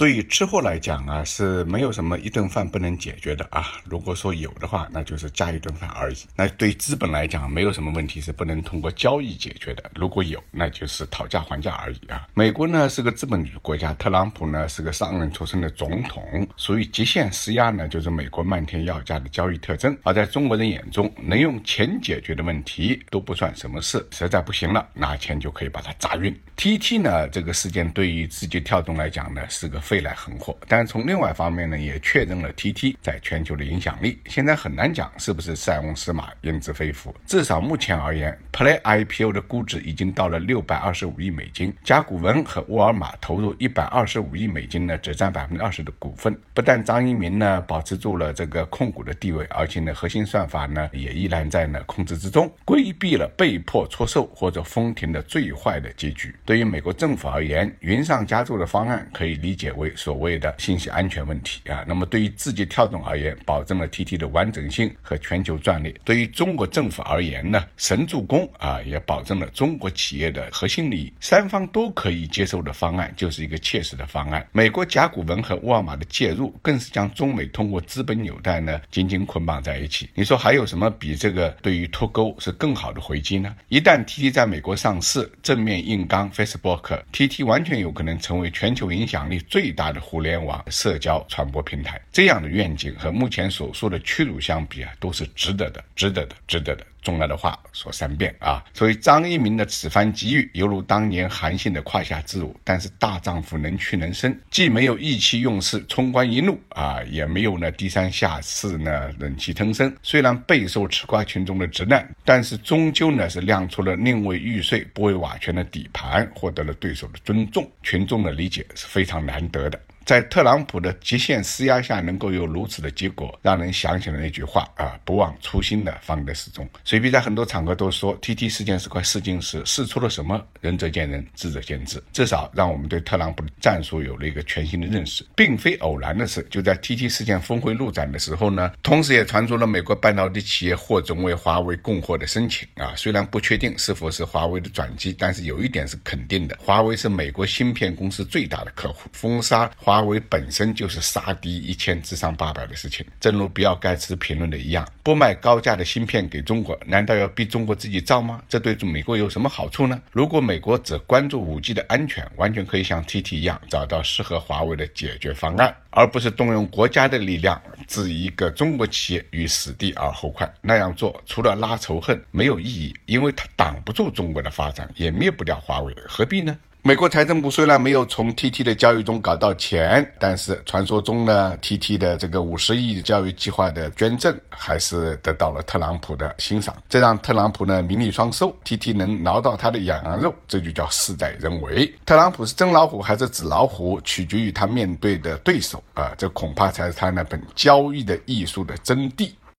对于吃货来讲啊，是没有什么一顿饭不能解决的啊。如果说有的话，那就是加一顿饭而已。那对资本来讲，没有什么问题是不能通过交易解决的。如果有，那就是讨价还价而已啊。美国呢是个资本主义国家，特朗普呢是个商人出身的总统，所以极限施压呢就是美国漫天要价的交易特征。而在中国人眼中，能用钱解决的问题都不算什么事，实在不行了，拿钱就可以把它砸晕。TT 呢这个事件对于字节跳动来讲呢是个。飞来横祸，但从另外方面呢，也确认了 TT 在全球的影响力。现在很难讲是不是塞翁失马焉知非福，至少目前而言，Play IPO 的估值已经到了六百二十五亿美金，甲骨文和沃尔玛投入一百二十五亿美金呢，只占百分之二十的股份。不但张一鸣呢保持住了这个控股的地位，而且呢核心算法呢也依然在呢控制之中，规避了被迫出售或者封停的最坏的结局。对于美国政府而言，云上加注的方案可以理解。为所谓的信息安全问题啊，那么对于字节跳动而言，保证了 TT 的完整性和全球战略；对于中国政府而言呢，神助攻啊，也保证了中国企业的核心利益。三方都可以接受的方案，就是一个切实的方案。美国甲骨文和沃尔玛的介入，更是将中美通过资本纽带呢紧紧捆绑在一起。你说还有什么比这个对于脱钩是更好的回击呢？一旦 TT 在美国上市，正面硬刚 Facebook，TT 完全有可能成为全球影响力最。最大的互联网社交传播平台，这样的愿景和目前所说的屈辱相比啊，都是值得的，值得的，值得的。重要的话说三遍啊！所以张一鸣的此番机遇，犹如当年韩信的胯下之辱。但是大丈夫能屈能伸，既没有意气用事、冲冠一怒啊，也没有呢低三下四呢忍气吞声。虽然备受吃瓜群众的责难，但是终究呢是亮出了宁为玉碎不为瓦全的底盘，获得了对手的尊重。群众的理解是非常难得。在特朗普的极限施压下，能够有如此的结果，让人想起了那句话啊，不忘初心的方得始终。水皮在很多场合都说，TT 事件是块试金石，试出了什么，仁者见仁，智者见智，至少让我们对特朗普的战术有了一个全新的认识，并非偶然的是，就在 TT 事件峰回路转的时候呢，同时也传出了美国半导体企业获准为华为供货的申请啊，虽然不确定是否是华为的转机，但是有一点是肯定的，华为是美国芯片公司最大的客户，封杀华。华为本身就是杀敌一千自伤八百的事情，正如比尔盖茨评论的一样，不卖高价的芯片给中国，难道要逼中国自己造吗？这对美国有什么好处呢？如果美国只关注五 G 的安全，完全可以像 TT 一样，找到适合华为的解决方案，而不是动用国家的力量置一个中国企业于死地而后快。那样做除了拉仇恨没有意义，因为它挡不住中国的发展，也灭不掉华为，何必呢？美国财政部虽然没有从 TT 的交易中搞到钱，但是传说中呢，TT 的这个五十亿教育计划的捐赠还是得到了特朗普的欣赏，这让特朗普呢名利双收。TT 能挠到他的痒痒肉，这就叫事在人为。特朗普是真老虎还是纸老虎，取决于他面对的对手啊，这恐怕才是他那本交易的艺术的真谛。